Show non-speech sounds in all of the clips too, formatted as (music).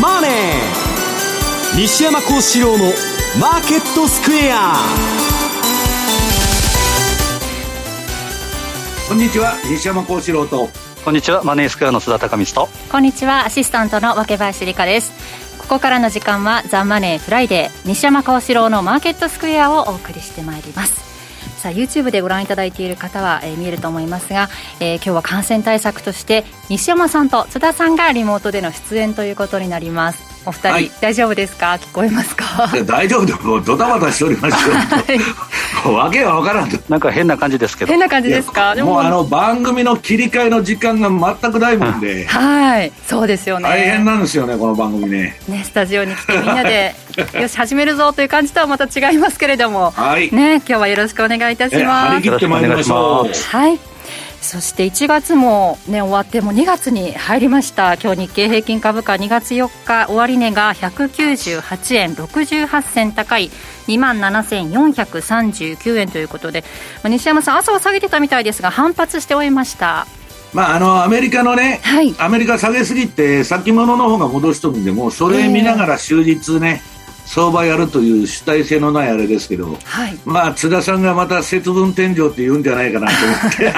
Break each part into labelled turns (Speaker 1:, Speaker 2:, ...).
Speaker 1: マネー」西山孝四郎の「マーケットスクエア」
Speaker 2: こんにちは西山孝四郎と。
Speaker 3: こんにちはマネースクエアの津田隆光と。
Speaker 4: こんにちはアシスタントの若林理香です。ここからの時間はザ・マネーフライデー西山孝四郎のマーケットスクエアをお送りしてまいりますさあ YouTube でご覧いただいている方は、えー、見えると思いますが、えー、今日は感染対策として西山さんと津田さんがリモートでの出演ということになります。お二人、はい、大丈夫ですか？聞こえますか？
Speaker 2: 大丈夫でもドタバタしておりますよ、(laughs) はい、わけが分からん。
Speaker 3: なんか変な感じですけど。
Speaker 4: 変な感じですか？
Speaker 2: もうあの番組の切り替えの時間が全くないもんで。(laughs)
Speaker 4: はい。そうですよね。
Speaker 2: 大変なんですよねこの番組ね。
Speaker 4: ねスタジオに来てみんなで (laughs) よし始めるぞという感じとはまた違いますけれども、はい、ね今日はよろしくお願いいたします。
Speaker 2: 張り切ってまいりましょ
Speaker 4: う。はい。そして1月も、ね、終わっても2月に入りました。今日日経平均株価2月4日終値が198円68銭高い2万7439円ということで、まあ、西山さん朝は下げてたみたいですが反発して終えました。
Speaker 2: まあ、あのアメリカのね、はい、アメリカ下げすぎて先物の方が戻しとるんでもそれ見ながら終日ね、えー相場やるという主体性のないあれですけど、はい、まあ津田さんがまた節分天井って言うんじゃないかなと思って。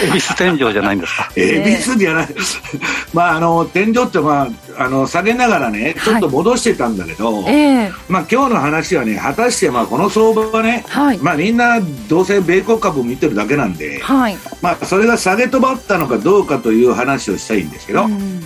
Speaker 3: 恵比寿天井じゃないんですか？
Speaker 2: 恵比寿じゃない、(laughs) まああの天井ってまああの下げながらねちょっと戻してたんだけど、はいえ。ー、まあ今日の話はね果たしてまあこの相場はね、はい、まあみんなどうせ米国株見てるだけなんで、はい、まあそれが下げ止まったのかどうかという話をしたいんですけど。うん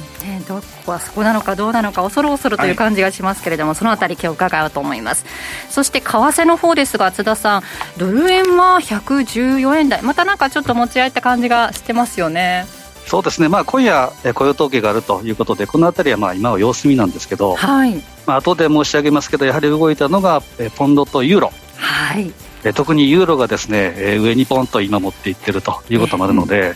Speaker 4: どこはそこなのかどうなのか恐る恐るという感じがしますけれども、はい、そのあたり今日伺おうと思います。そして為替の方ですが津田さんドル円は114円台。またなんかちょっと持ち合いった感じがしてますよね。
Speaker 3: そうですね、まあ、今夜、雇用統計があるということで、このあたりはまあ今は様子見なんですけど、はい。まあ後で申し上げますけど、やはり動いたのがポンドとユーロ、はい、特にユーロがですね上にポンと今持っていってるということもあるので、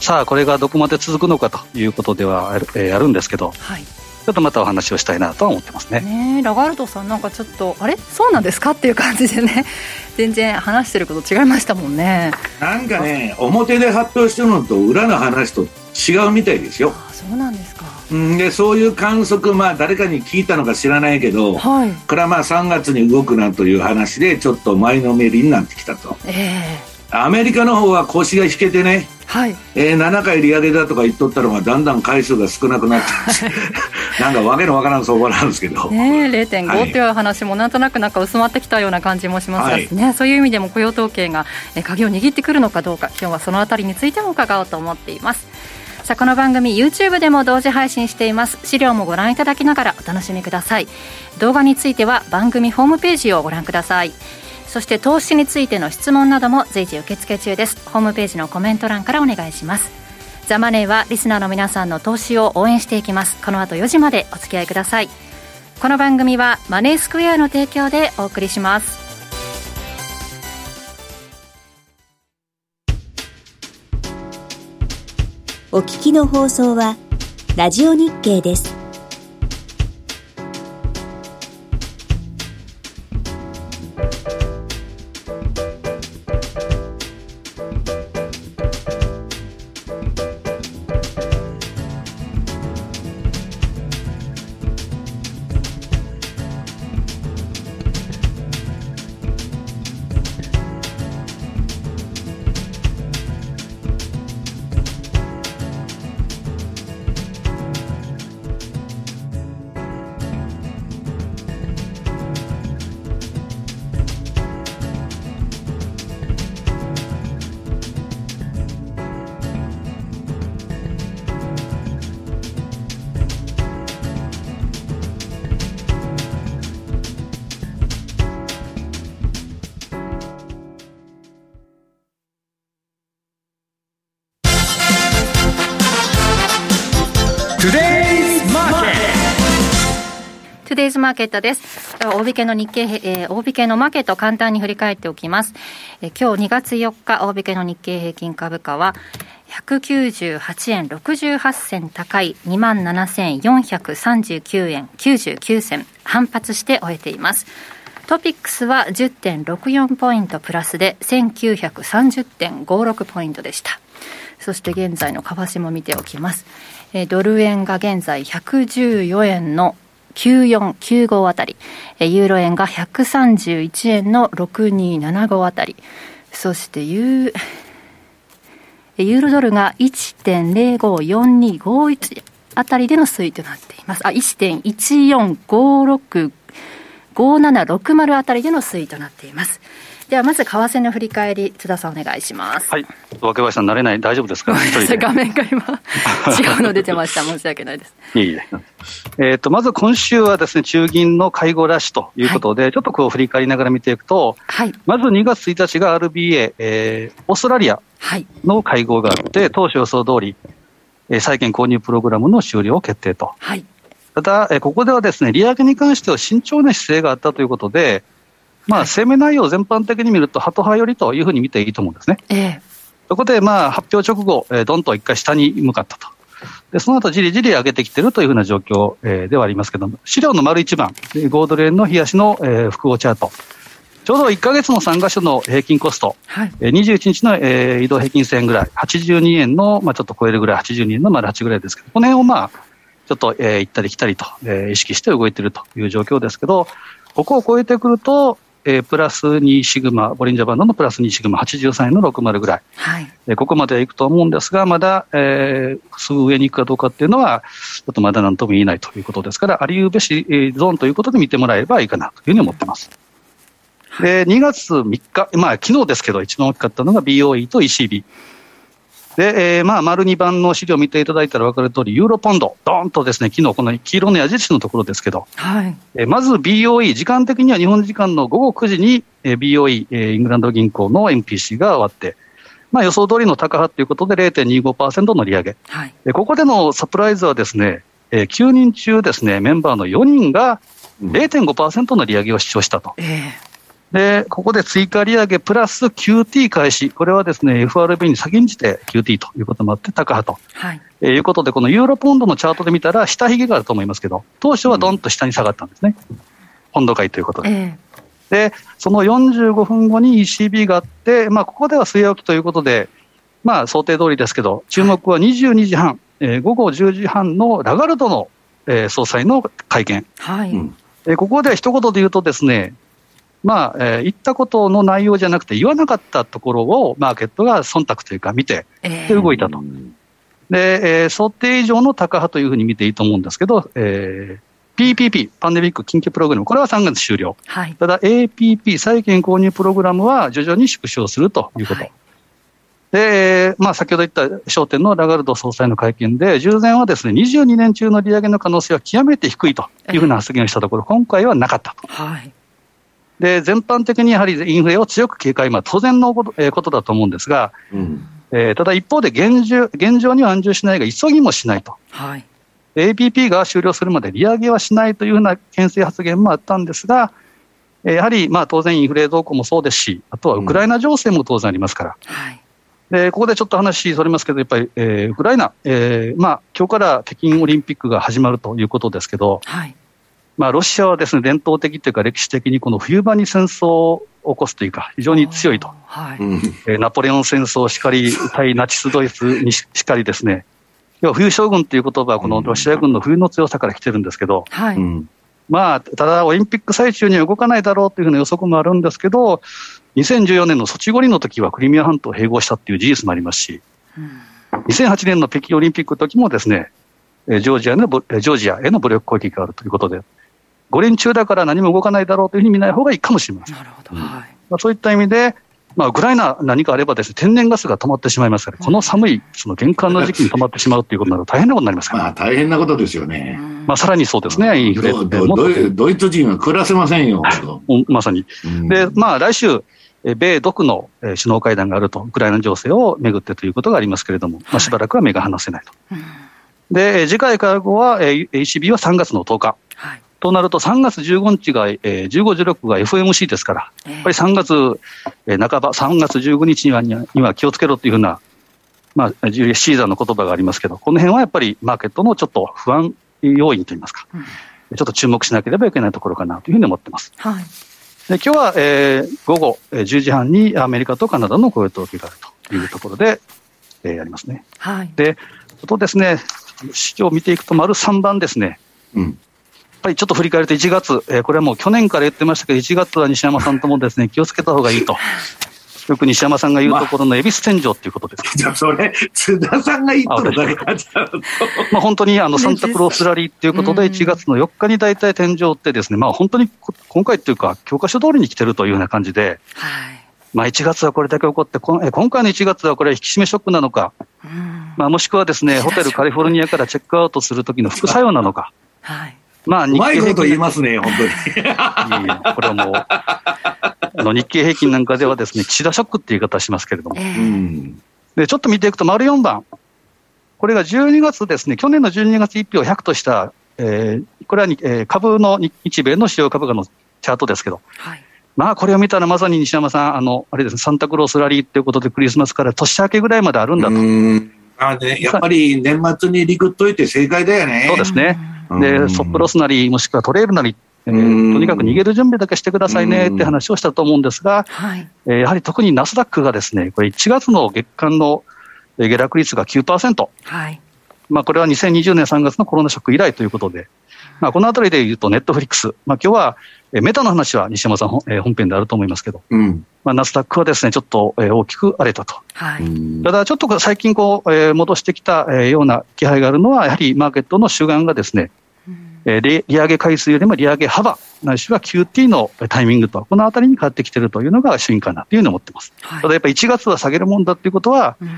Speaker 3: さあこれがどこまで続くのかということではある,、えー、あるんですけど、はい、ちょっとまたお話をしたいなとは思ってますね。
Speaker 4: ねラガルドさんなんかちょっとあれ？そうなんですか？っていう感じでね。(laughs) 全然話してること違いましたもんね。
Speaker 2: なんかね表で発表してるのと裏の話と違うみたいですよ。
Speaker 4: あそうなんですか。
Speaker 2: でそういう観測、まあ、誰かに聞いたのか知らないけど、はい、これはまあ3月に動くなという話でちょっと前のめりになってきたと、えー、アメリカの方は腰が引けてねはい、えー、7回利上げだとか言っとったのがだんだん回数が少なくなって (laughs) なんかわけのわからん相場なんですけど、
Speaker 4: ね、0.5、はい、という話もなんとなくなんか薄まってきたような感じもしますが、はい、ね、そういう意味でも雇用統計が鍵を握ってくるのかどうか今日はそのあたりについても伺おうと思っています。さあこの番組 YouTube でも同時配信しています。資料もご覧いただきながらお楽しみください。動画については番組ホームページをご覧くださいそして投資についての質問なども随時受付中です。ホームページのコメント欄からお願いします。ザマネーはリスナーの皆さんの投資を応援していきます。この後4時までお付き合いください。この番組はマネースクエアの提供でお送りします。
Speaker 5: お聞きの放送はラジオ日経です。
Speaker 4: トゥデイズマーケットです。大引けの日経、えー、大引けのマーケットを簡単に振り返っておきます。えー、今日2月4日、大引けの日経平均株価は、198円68銭高い27,439円99銭反発して終えています。トピックスは10.64ポイントプラスで1930.56ポイントでした。そして現在の為替も見ておきます。えー、ドル円が現在114円の9495あたり、ユーロ円が131円の6275あたり、そしてユ (laughs) ー、ユーロドルが1.054251あたりでの推移となっています。あ、1.14565760あたりでの推移となっています。ではまず為替の振り返り津田さんお願いします。
Speaker 3: はい。若林さん慣れない大丈夫ですか？(laughs)
Speaker 4: 画面が今 (laughs) 違うの出てました。申し訳ないです。
Speaker 3: いえいえ。えーと、まず今週はですね中銀の会合ラッシュということで、はい、ちょっとこう振り返りながら見ていくと、はい、まず2月1日が RBA、えー、オーストラリアの会合があって、はい、当初予想通り、えー、債券購入プログラムの終了を決定と。はい、ただ、えー、ここではですね利上げに関しては慎重な姿勢があったということで、まあ、声明内容全般的に見ると、ハト派寄りというふうに見ていいと思うんですね。ええ、そこで、まあ、発表直後、えー、どんと一回下に向かったと。で、その後じりじり上げてきてるというふうな状況、えー、ではありますけども、資料の丸一番、ゴードレーンの冷やしの、えー、複合チャート。ちょうど1か月の3箇所の平均コスト、はい、21日の、えー、移動平均線ぐらい、82円の、まあ、ちょっと超えるぐらい、82円の丸8ぐらいですけど、この辺をまあ、ちょっと、えー、行ったり来たりと、えー、意識して動いているという状況ですけど、ここを超えてくると、えー、プラス2シグマ、ボリンジャーバンドのプラス2シグマ、83円の60ぐらい、はいえー、ここまでいくと思うんですが、まだ、えー、すぐ上に行くかどうかっていうのは、ちょっとまだなんとも言えないということですから、ありうべし、えー、ゾーンということで見てもらえればいいかなというふうに思ってます。で2月3日、まあ昨日ですけど、一番大きかったのが BOE と ECB。で、えー、まあ、丸2番の資料を見ていただいたら分かる通り、ユーロポンド、どーんとですね、昨日この黄色の矢印のところですけど、はい、えー、まず BOE、時間的には日本時間の午後9時に、えー、BOE、えー、イングランド銀行の MPC が終わって、まあ、予想通りの高派ということで0.25%の利上げ、はい、でここでのサプライズはですね、えー、9人中ですね、メンバーの4人が0.5%の利上げを主張したと。えーで、ここで追加利上げプラス QT 開始。これはですね、FRB に先んじて QT ということもあって、高派と。はい。えー、いうことで、このユーロポンドのチャートで見たら、下髭があると思いますけど、当初はどんと下に下がったんですね。ポンド買いということで。えー、で、その45分後に ECB があって、まあ、ここでは据え置きということで、まあ、想定通りですけど、注目は22時半、はい、えー、午後10時半のラガルドの、えー、総裁の会見。はい。うんえー、ここで一言で言うとですね、まあ、えー、言ったことの内容じゃなくて、言わなかったところをマーケットが忖度というか見て、で動いたと。で、えー、想定以上の高派というふうに見ていいと思うんですけど、えー、PPP、パンデミック緊急プログラム、これは3月終了。はい、ただ APP、債券購入プログラムは徐々に縮小するということ。はい、で、まあ、先ほど言った焦点のラガルド総裁の会見で、従前はですね、22年中の利上げの可能性は極めて低いというふうな発言をしたところ、今回はなかったと。はいで、全般的にやはりインフレを強く警戒、まあ、当然のこと,、えー、ことだと思うんですが、うん。えー、ただ一方で現状現状には安住しないが、急ぎもしないと。はい。APP が終了するまで利上げはしないというふうな牽制発言もあったんですが、やはりまあ当然インフレ動向もそうですし、あとはウクライナ情勢も当然ありますから、うんはい、でここでちょっと話それますけど、やっぱり、えー、ウクライナ、えーまあ今日から北京オリンピックが始まるということですけど、はい、まあ、ロシアはですね伝統的というか、歴史的にこの冬場に戦争を起こすというか、非常に強いと、はい。えー、ナポレオン戦争しかり、対ナチス・ドイツにしかりですね、要は冬将軍という言葉は、このロシア軍の冬の強さから来てるんですけど、はい、まあ、ただ、オリンピック最中には動かないだろうというふうな予測もあるんですけど、2014年のソチ五輪の時はクリミア半島を併合したっていう事実もありますし、2008年の北京オリンピックの時もですね、ジョージアのジョージアへの武力攻撃があるということで、五輪中だから何も動かないだろうというふうに見ない方がいいかもしれません。なるほど。はい。まあ、そういった意味で、まあ、ウクライナ何かあればですね、天然ガスが止まってしまいますから、この寒い、その玄関の時期に止まってしまうということになると大変なことになりますから、
Speaker 2: まあ、大変なことですよね。
Speaker 3: まあ、さらにそうですね、インフレ
Speaker 2: ドイツ人は暮らせませんよ。
Speaker 3: まさに。で、まあ、来週、米独の首脳会談があると、ウクライナ情勢をめぐってということがありますけれども、まあ、しばらくは目が離せないと。で、次回会合は、ECB は3月の10日。はいとなると、3月15日が、えー、15、16が FMC ですから、やっぱり3月、えー、半ば、3月15日にはには気をつけろというふうな、まあ、ジュリア・シーザーの言葉がありますけど、この辺はやっぱりマーケットのちょっと不安要因といいますか、うん、ちょっと注目しなければいけないところかなというふうに思ってます。はい、で今日は、えー、午後10時半にアメリカとカナダの雇用統計があるというところで、えー、ありますね。はい、で、あとですね、市場を見ていくと、丸3番ですね。うん、ぱりちょっと振り返ると1月、えー、これはもう去年から言ってましたけど、1月は西山さんともですね、気をつけた方がいいと。よく西山さんが言うところの恵比寿天井っていうことです。(laughs)
Speaker 2: じゃあ、それ、津田さんが言ったのだけ
Speaker 3: まあ本当にあのサンタクロースラリーっていうことで、1月の4日に大体天井ってですね、まあ本当に今回っていうか、教科書通りに来てるというような感じで、はい、まあ1月はこれだけ起こって、今回の1月はこれ、引き締めショックなのか、まあもしくはですね、ホテルカリフォルニアからチェックアウトするときの副作用なのか。はい
Speaker 2: まあ、日経平均。言いますね、本当に。い
Speaker 3: やこれはもう、あの日経平均なんかではですね、岸田ショックっていう言い方しますけれども。えー、で、ちょっと見ていくと、丸4番。これが12月ですね、去年の12月1票100とした、えー、これは、えー、株の、日米の主要株価のチャートですけど、はい、まあ、これを見たらまさに西山さん、あの、あれですね、サンタクロースラリーということでクリスマスから年明けぐらいまであるんだと。
Speaker 2: あね、やっぱり年末にリクっといて正解だよね。
Speaker 3: そうですね。で、ソップロスなり、もしくはトレールなり、えー、とにかく逃げる準備だけしてくださいねって話をしたと思うんですが、はい。えー、やはり特にナスダックがですね、これ1月の月間の下落率が9%。はい。まあ、これは2020年3月のコロナショック以来ということで、まあ、このあたりで言うと、ネットフリックス、まあ今日はメタの話は西山さん本編であると思いますけど、うん、まあ、ナスダックはですね、ちょっと大きく荒れたと。はい、ただ、ちょっと最近こう、戻してきたような気配があるのは、やはりマーケットの主眼がですね、利上げ回数よりも利上げ幅、ないしは QT のタイミングと、このあたりに変わってきているというのが主因かなというふうに思ってます。はい、ただやっぱり1月は下げるもんだということは、うん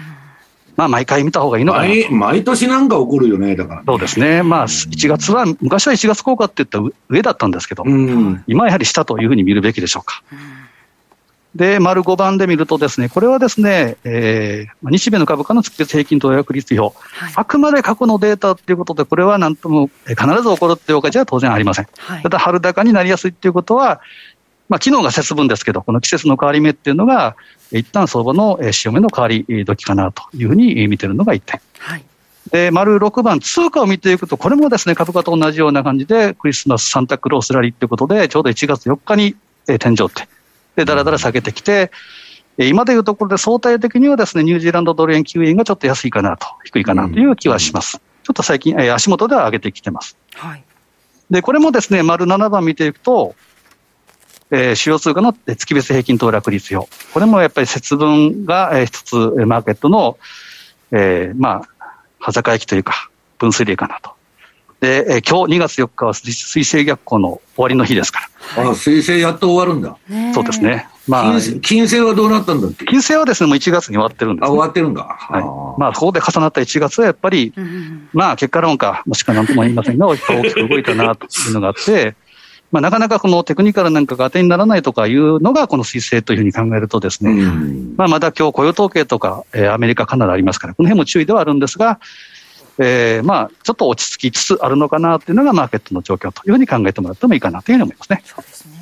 Speaker 3: まあ、毎回見た方がいいのかな
Speaker 2: 毎。毎年なんか起こるよね、だから、ね、
Speaker 3: そうですね。まあ、1月は、昔は1月効果って言ったら上だったんですけど、うん、今はやはり下というふうに見るべきでしょうか。で、丸5番で見るとですね、これはですね、えー、日米の株価の月別平均投約率表、はい、あくまで過去のデータということで、これはなんとも必ず起こるっていうわけじゃ当然ありません。はい、ただ、春高になりやすいっていうことは、まあ、昨日が節分ですけど、この季節の変わり目っていうのが、一旦相場の潮目の変わり時かなというふうに見てるのが1点。はいで、丸6番、通貨を見ていくと、これもですね、株価と同じような感じで、クリスマス、サンタクロースラリーということで、ちょうど1月4日に、え天井って、で、だらだら下げてきて、え今でいうところで相対的にはですね、ニュージーランドドル円9円がちょっと安いかなと、低いかなという気はします。うん、ちょっと最近、え足元では上げてきてます。はい。で、これもですね、丸7番見ていくと、えー、主要通貨の月別平均騰落率表。これもやっぱり節分が、えー、一つマーケットの、えー、まあ、端境期というか、分水嶺かなと。で、えー、今日2月4日は水星逆行の終わりの日ですか
Speaker 2: ら。ああ、水星やっと終わるんだ。
Speaker 3: そうですね。
Speaker 2: まあ、金星はどうなったんだっけ？
Speaker 3: 金星はですね、もう1月に終わってるんです、ね、
Speaker 2: あ、終わってるんだ。
Speaker 3: はい。まあ、そこで重なった1月はやっぱり、うん、まあ、結果論か、もしくは何とも言いませんが、(laughs) 大きく動いたなというのがあって、まあ、なかなかこのテクニカルなんかが当てにならないとかいうのが、この水星というふうに考えるとですね、うん、まあ、まだ今日雇用統計とか、えー、アメリカ、カナダありますから、この辺も注意ではあるんですが、えー、まあ、ちょっと落ち着きつつあるのかなというのがマーケットの状況というふうに考えてもらってもいいかなというふうに思いますね。
Speaker 4: そうですね。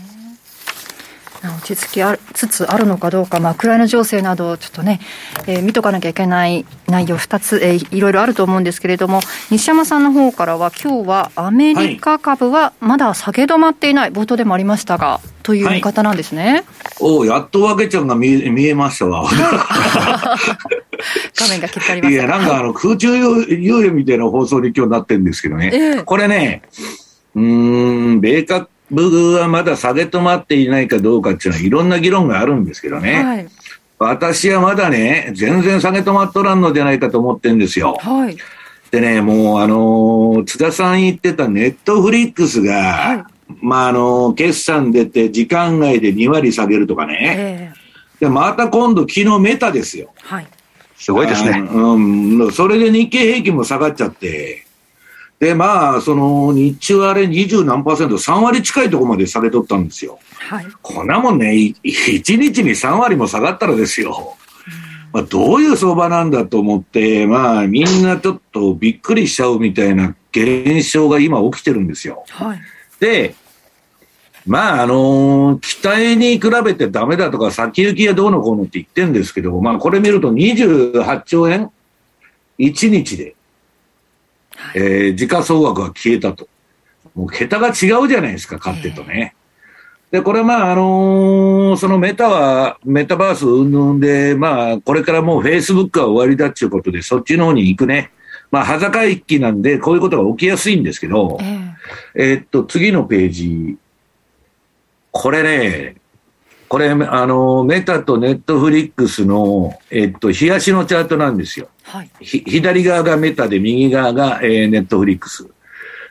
Speaker 4: 落ち着きつつあるのかどうか、まあ、ウクライナ情勢など、ちょっとね、えー、見とかなきゃいけない内容2つ、えー、いろいろあると思うんですけれども、西山さんの方からは、今日はアメリカ株はまだ下げ止まっていない、冒頭でもありましたが、という見方なんですね。はい、
Speaker 2: おやっとわけちゃんが見え見えましたわ。(laughs)
Speaker 4: 画面が切ってあります
Speaker 2: いや、なんかあの、空中遊泳みたいな放送に今日なってるんですけどね。えー、これね、うん、米国部はまだ下げ止まっていないかどうかっていうのは、いろんな議論があるんですけどね。はい、私はまだね、全然下げ止まっとらんのじゃないかと思ってるんですよ。はい、でね、もう、あのー、津田さん言ってたネットフリックスが、はい、まあ、あのー、決算出て時間外で2割下げるとかね。えー、で、また今度、昨日メタですよ。はい。
Speaker 3: すごいですね。
Speaker 2: うん、それで日経平均も下がっちゃって、で、まあ、その、日中あれ二十何パーセント、3割近いところまで下げとったんですよ。はい。こんなもんね、1日に3割も下がったらですよ。まあ、どういう相場なんだと思って、まあ、みんなちょっとびっくりしちゃうみたいな現象が今起きてるんですよ。はい。で、まあ、あのー、期待に比べてダメだとか、先行きがどうのこうのって言ってるんですけど、まあ、これ見ると28兆円 ?1 日で。えー、時価総額が消えたと。もう桁が違うじゃないですか、勝手とね。で、これまあ、あのー、そのメタは、メタバース云々で、まあ、これからもうフェイスブックは終わりだっていうことで、そっちの方に行くね。まあ、裸一揆なんで、こういうことが起きやすいんですけど、えー、えー、っと、次のページ。これね、これ、あの、メタとネットフリックスの、えっと、冷やしのチャートなんですよ。はい、左側がメタで、右側が、えー、ネットフリックス。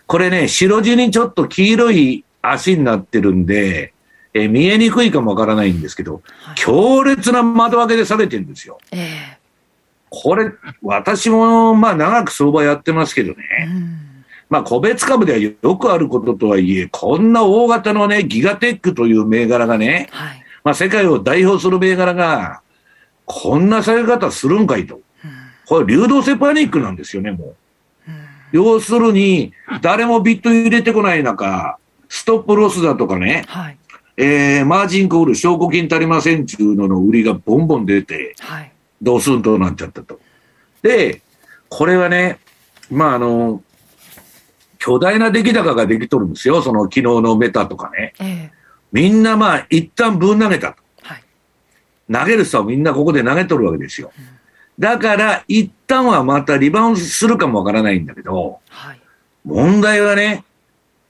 Speaker 2: これね、白地にちょっと黄色い足になってるんで、えー、見えにくいかもわからないんですけど、はい、強烈な窓開けでされてるんですよ。えー、これ、私も、まあ長く相場やってますけどね。まあ個別株ではよくあることとはいえ、こんな大型のね、ギガテックという銘柄がね、はい、まあ世界を代表する銘柄が、こんな下げ方するんかいと。これ流動性パニックなんですよね、もう。要するに、誰もビット入れてこない中、ストップロスだとかね、はい、えー、マージンコール、証拠金足りませんっていうのの売りがボンボン出て、はい、ドスンとなっちゃったと。で、これはね、まあ、あの、巨大な出来高ができとるんですよ、その昨日のメタとかね。えー、みんなまあ、一旦ぶん投げたと。はい、投げる人はみんなここで投げとるわけですよ。うんだから、一旦はまたリバウンドするかもわからないんだけど、はい、問題はね、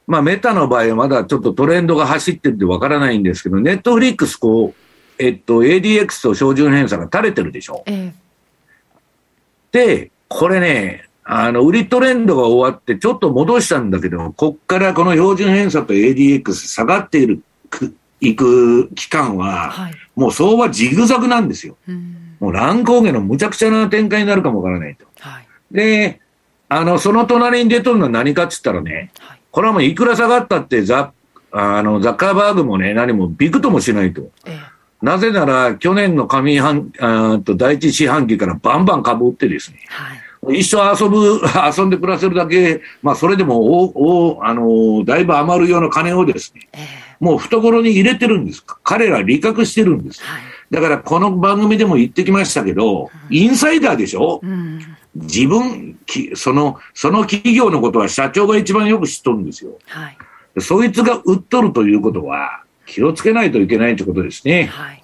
Speaker 2: まあ、メタの場合はまだちょっとトレンドが走ってるってわからないんですけど、ネットフリックス、こう、えっと、ADX と標準偏差が垂れてるでしょ。えで、これね、あの、売りトレンドが終わってちょっと戻したんだけど、こっからこの標準偏差と ADX 下がっている、いく期間は、はい、もう相場ジグザグなんですよ。うん。もう乱高下のむちゃくちゃな展開になるかもわからないと。はい、で、あの、その隣に出とるのは何かっつったらね、はい、これはもういくら下がったってザあのザッカーバーグもね、何もびくともしないと。ええ、なぜなら、去年の上半あと第一四半期からバンバン株売ってですね、はい、一生遊ぶ、(laughs) 遊んで暮らせるだけ、まあ、それでもおお、あのだいぶ余るような金をですね、ええ、もう懐に入れてるんです。彼ら利確してるんです。はいだからこの番組でも言ってきましたけど、インサイダーでしょ、うん、自分、その、その企業のことは社長が一番よく知っとるんですよ。はい、そいつが売っとるということは、気をつけないといけないということですね。はい、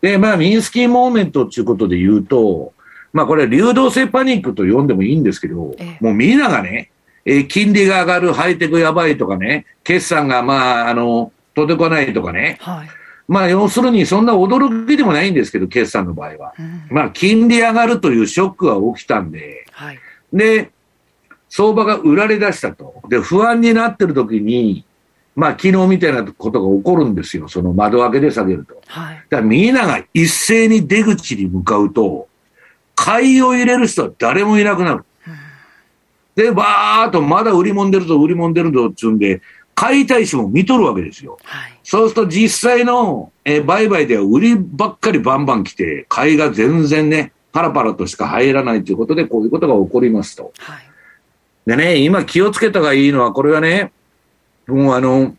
Speaker 2: で、まあ、ミンスキーモーメントということで言うと、まあ、これ、流動性パニックと呼んでもいいんですけど、えもうみんながね、えー、金利が上がる、ハイテクやばいとかね、決算がまあ、あの、とてこないとかね、はいまあ、要するにそんな驚きでもないんですけど、決算の場合は。うん、まあ、金利上がるというショックが起きたんで、はい、で、相場が売られ出したと。で、不安になってる時に、まあ、昨日みたいなことが起こるんですよ。その窓開けで下げると。はい、だからみんなが一斉に出口に向かうと、買いを入れる人は誰もいなくなる。で、ばーっとまだ売りもんでるぞ、売りもんでるぞっつうんで、買いたい人も見とるわけですよ。はい、そうすると実際の、えー、売買では売りばっかりバンバン来て、買いが全然ね、パラパラとしか入らないということで、こういうことが起こりますと。はい、でね、今気をつけたがいいのは、これはね、もうあの、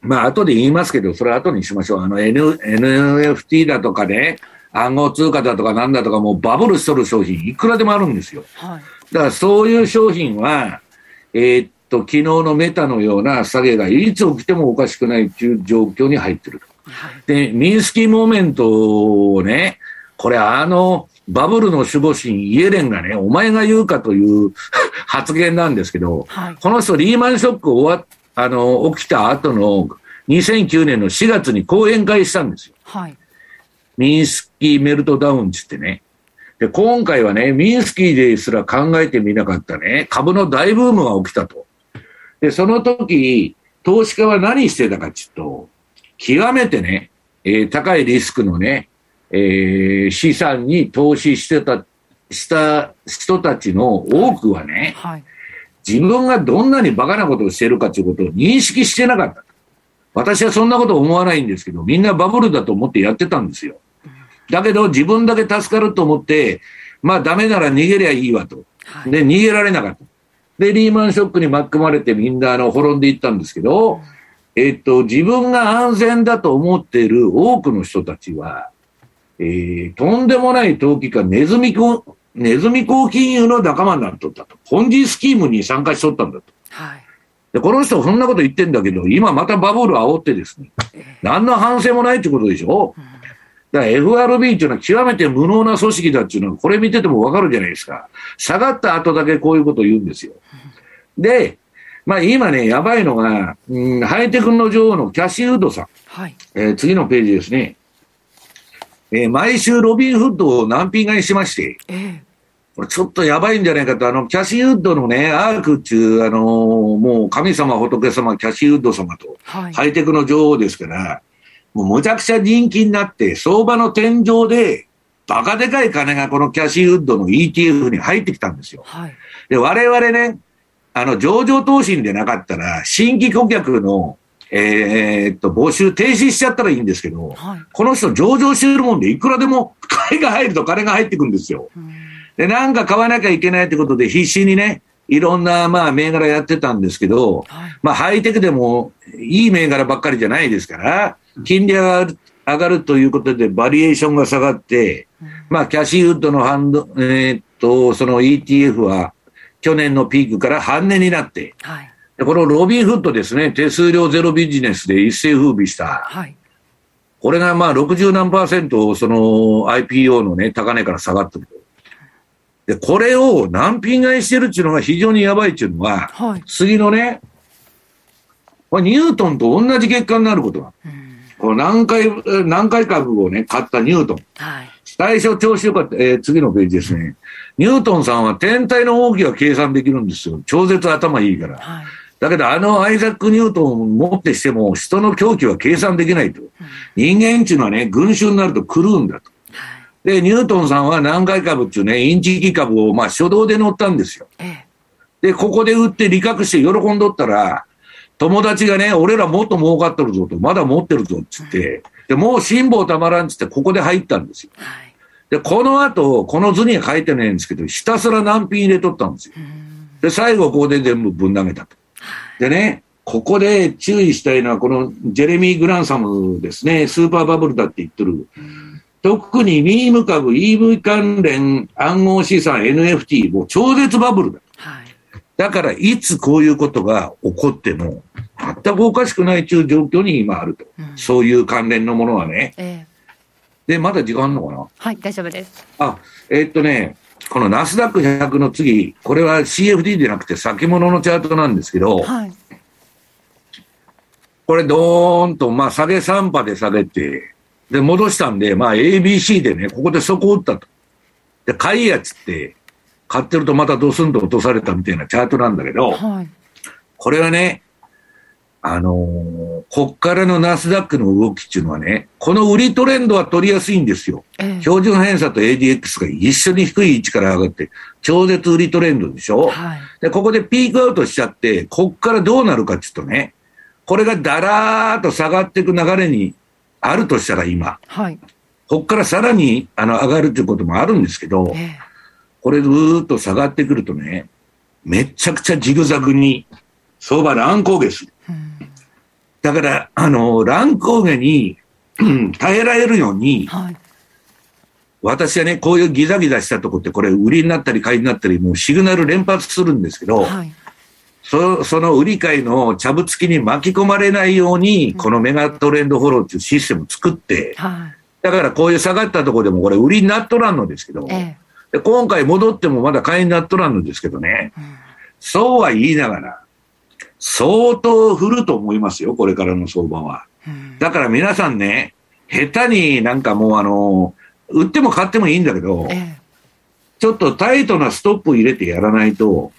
Speaker 2: まあ後で言いますけど、それは後にしましょう。あの、N、NFT だとかね、暗号通貨だとかなんだとか、もうバブルしとる商品、いくらでもあるんですよ。はい、だからそういう商品は、えー、と、昨日のメタのような下げがいつ起きてもおかしくないという状況に入ってると。で、ミンスキーモーメントをね、これあの、バブルの守護神イエレンがね、お前が言うかという (laughs) 発言なんですけど、はい、この人リーマンショック終わあの、起きた後の2009年の4月に講演会したんですよ。はい、ミンスキーメルトダウンつってね。で、今回はね、ミンスキーですら考えてみなかったね、株の大ブームが起きたと。で、その時、投資家は何してたかっていうと、極めてね、えー、高いリスクのね、えー、資産に投資してた、した人たちの多くはね、はい、自分がどんなにバカなことをしているかということを認識してなかった。私はそんなこと思わないんですけど、みんなバブルだと思ってやってたんですよ。だけど自分だけ助かると思って、まあダメなら逃げりゃいいわと。で、逃げられなかった。で、リーマンショックに巻き込まれてみんなあの滅んでいったんですけど、えっと、自分が安全だと思っている多くの人たちは、えー、とんでもない投機家、ネズミコ、ネズミコ金融の仲間になっとったと。本人スキームに参加しとったんだと。はい。で、この人そんなこと言ってんだけど、今またバブル煽ってですね、何の反省もないってことでしょ、うん、だから FRB っていうのは極めて無能な組織だっていうのは、これ見ててもわかるじゃないですか。下がった後だけこういうことを言うんですよ。で、まあ今ね、やばいのが、うん、ハイテクの女王のキャシーウッドさん。はい。えー、次のページですね。えー、毎週ロビンフッドを難品買いしまして、えー、これちょっとやばいんじゃないかと、あの、キャシーウッドのね、アークっていう、あのー、もう神様、仏様、キャシーウッド様と、はい、ハイテクの女王ですから、もうむちゃくちゃ人気になって、相場の天井で、バカでかい金がこのキャシーウッドの ETF に入ってきたんですよ。はい、で、我々ね、あの、上場投資でなかったら、新規顧客の、えー、っと、募集停止しちゃったらいいんですけど、はい、この人上場してるもんで、いくらでも買いが入ると金が入ってくるんですよ。で、なんか買わなきゃいけないってことで必死にね、いろんな、まあ、銘柄やってたんですけど、はい、まあ、ハイテクでもいい銘柄ばっかりじゃないですから、金利が上がるということで、バリエーションが下がって、まあ、キャシーウッドのハンド、えー、っと、その ETF は、去年のピークから半値になって、はい、このロビンフッドですね、手数料ゼロビジネスで一世風靡した、はい、これがまあ60何パーセント、その IPO のね、高値から下がってる。で、これを難品買いしてるっていうのが非常にやばいっていうのは、はい、次のね、これニュートンと同じ結果になることが。この何回、何回株をね、買ったニュートン。はい、最初調子よかった、えー、次のページですね。ニュートンさんは天体の大きは計算できるんですよ。超絶頭いいから。はい、だけど、あのアイザック・ニュートンをもってしても、人の狂気は計算できないと。うん、人間っていうのはね、群衆になると狂うんだと。で、ニュートンさんは南海株っていうね、インチキ株を、まあ、初動で乗ったんですよ。で、ここで売って利確して喜んどったら、友達がね、俺らもっと儲かってるぞと、まだ持ってるぞっつって、で、もう辛抱たまらんっつって、ここで入ったんですよ。はいで、この後、この図には書いてないんですけど、ひたすら難品入れとったんですよ。で、最後ここで全部ぶん投げたと。でね、ここで注意したいのは、このジェレミー・グランサムですね、スーパーバブルだって言ってる。特にミーム株、EV 関連、暗号資産、NFT、もう超絶バブルだ。はい、だから、いつこういうことが起こっても、全くおかしくないという状況に今あると。うん、そういう関連のものはね。えで、まだ時間あるのかな？
Speaker 4: はい、大丈夫です。
Speaker 2: あ、えー、っとね、このナスダック100の次、これは CFD でなくて先物のチャートなんですけど、はい、これドーンと、まあ下げ3波で下げて、で、戻したんで、まあ ABC でね、ここで底を打ったと。で、買いやつって、買ってるとまたドスンと落とされたみたいなチャートなんだけど、はい、これはね、あのー、こっからのナスダックの動きっていうのはね、この売りトレンドは取りやすいんですよ。え標準偏差と ADX が一緒に低い位置から上がって、超絶売りトレンドでしょ、はい、で、ここでピークアウトしちゃって、こっからどうなるかっていうとね、これがだらーっと下がっていく流れにあるとしたら今、はい、こっからさらにあの上がるっていうこともあるんですけど、えー、これずーっと下がってくるとね、めちゃくちゃジグザグに相場乱高下する。だから、あの、乱高下に (clears throat) 耐えられるように、はい、私はね、こういうギザギザしたとこって、これ、売りになったり買いになったり、もうシグナル連発するんですけど、はい、そその売り買いの茶ぶつきに巻き込まれないように、このメガトレンドフォローっていうシステムを作って、はい、だからこういう下がったところでも、これ、売りになっとらんのですけど、ええ、で今回戻ってもまだ買いになっとらんのですけどね、うん、そうは言いながら、相当振ると思いますよ、これからの相場は。だから皆さんね、下手になんかもうあの、売っても買ってもいいんだけど、ちょっとタイトなストップ入れてやらないと、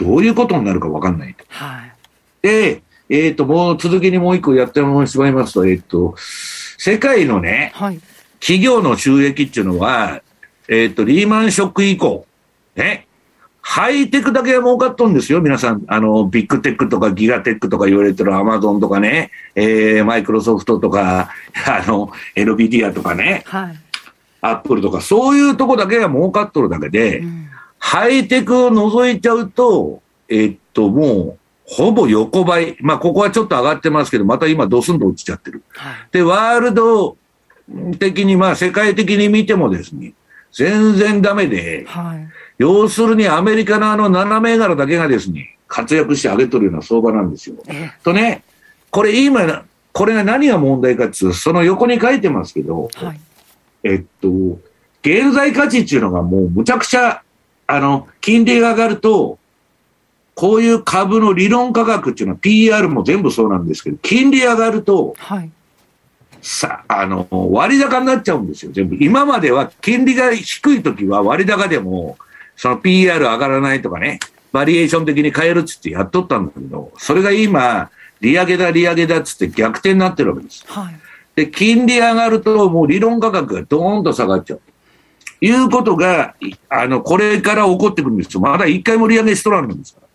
Speaker 2: どういうことになるかわかんないと。はい、で、えっ、ー、と、もう続きにもう一個やってしまいますと、えっ、ー、と、世界のね、はい、企業の収益っていうのは、えっ、ー、と、リーマンショック以降、ね、ハイテクだけは儲かっとんですよ、皆さん。あの、ビッグテックとかギガテックとか言われてるアマゾンとかね、えー、マイクロソフトとか、(laughs) あの、エノビディアとかね、はい、アップルとか、そういうとこだけが儲かっとるだけで、うん、ハイテクを除いちゃうと、えー、っと、もう、ほぼ横ばい。まあ、ここはちょっと上がってますけど、また今ドスンと落ちちゃってる。はい、で、ワールド的に、まあ、世界的に見てもですね、全然ダメで、はい要するにアメリカのあの7銘柄だけがですね、活躍して上げとるような相場なんですよ。とね、これ今、これが何が問題かっていうと、その横に書いてますけど、はい、えっと、現在価値っていうのがもうむちゃくちゃ、あの、金利が上がると、こういう株の理論価格っていうのは PR も全部そうなんですけど、金利上がると、はい、さ、あの、割高になっちゃうんですよ、全部。今までは金利が低い時は割高でも、その PR 上がらないとかね、バリエーション的に変えるっつってやっとったんだけど、それが今、利上げだ、利上げだっつって逆転になってるわけです。はい、で、金利上がると、もう理論価格がドーンと下がっちゃう。いうことが、あの、これから起こってくるんですよ。まだ一回も利上げしとらんのですから。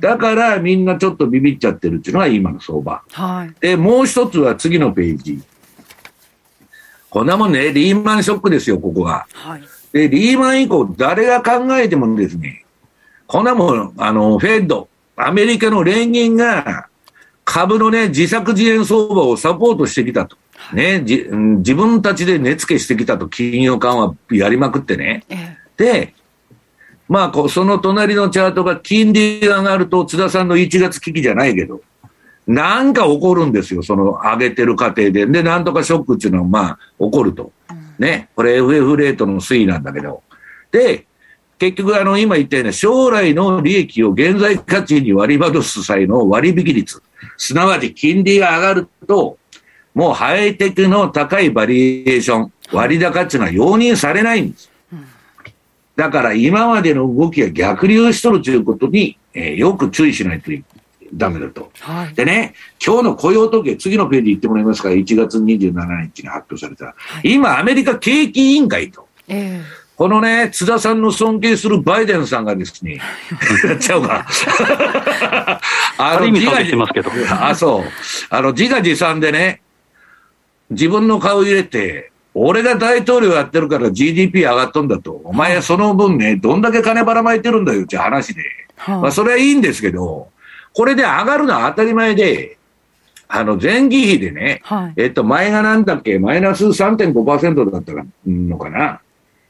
Speaker 2: だからみんなちょっとビビっちゃってるっていうのが今の相場。はい、で、もう一つは次のページ。こんなもんね、リーマンショックですよ、ここは。はい、で、リーマン以降、誰が考えてもですね、こんなもん、あの、フェッド、アメリカの連銀が、株のね、自作自演相場をサポートしてきたと。ね、じ自分たちで値付けしてきたと、金融緩和やりまくってね。で、まあ、その隣のチャートが金利が上がると、津田さんの1月危機じゃないけど、なんか起こるんですよ、その上げてる過程で。で、なんとかショックっていうのは、まあ、起こると。ね。これ FF レートの推移なんだけど。で、結局、あの、今言ったような将来の利益を現在価値に割り戻す際の割引率。すなわち金利が上がると、もうハイテクの高いバリエーション、割高っていうのは容認されないんです。だから今までの動きが逆流しとるということに、えー、よく注意しないとダメだと、はい。でね、今日の雇用統計、次のページ行ってもらえますか、1月27日に発表された。はい、今、アメリカ景気委員会と。えーこのね、津田さんの尊敬するバイデンさんがですね、やっちゃうか。(laughs)
Speaker 3: あの、自画自
Speaker 2: あ、そう。あの、自画自賛でね、自分の顔入れて、俺が大統領やってるから GDP 上がっとんだと。お前その分ね、どんだけ金ばらまいてるんだよって話で。まあ、それはいいんですけど、これで上がるのは当たり前で、あの、前期比でね、はい、えっと、前がなんだっけ、マイナス3.5%だったのかな。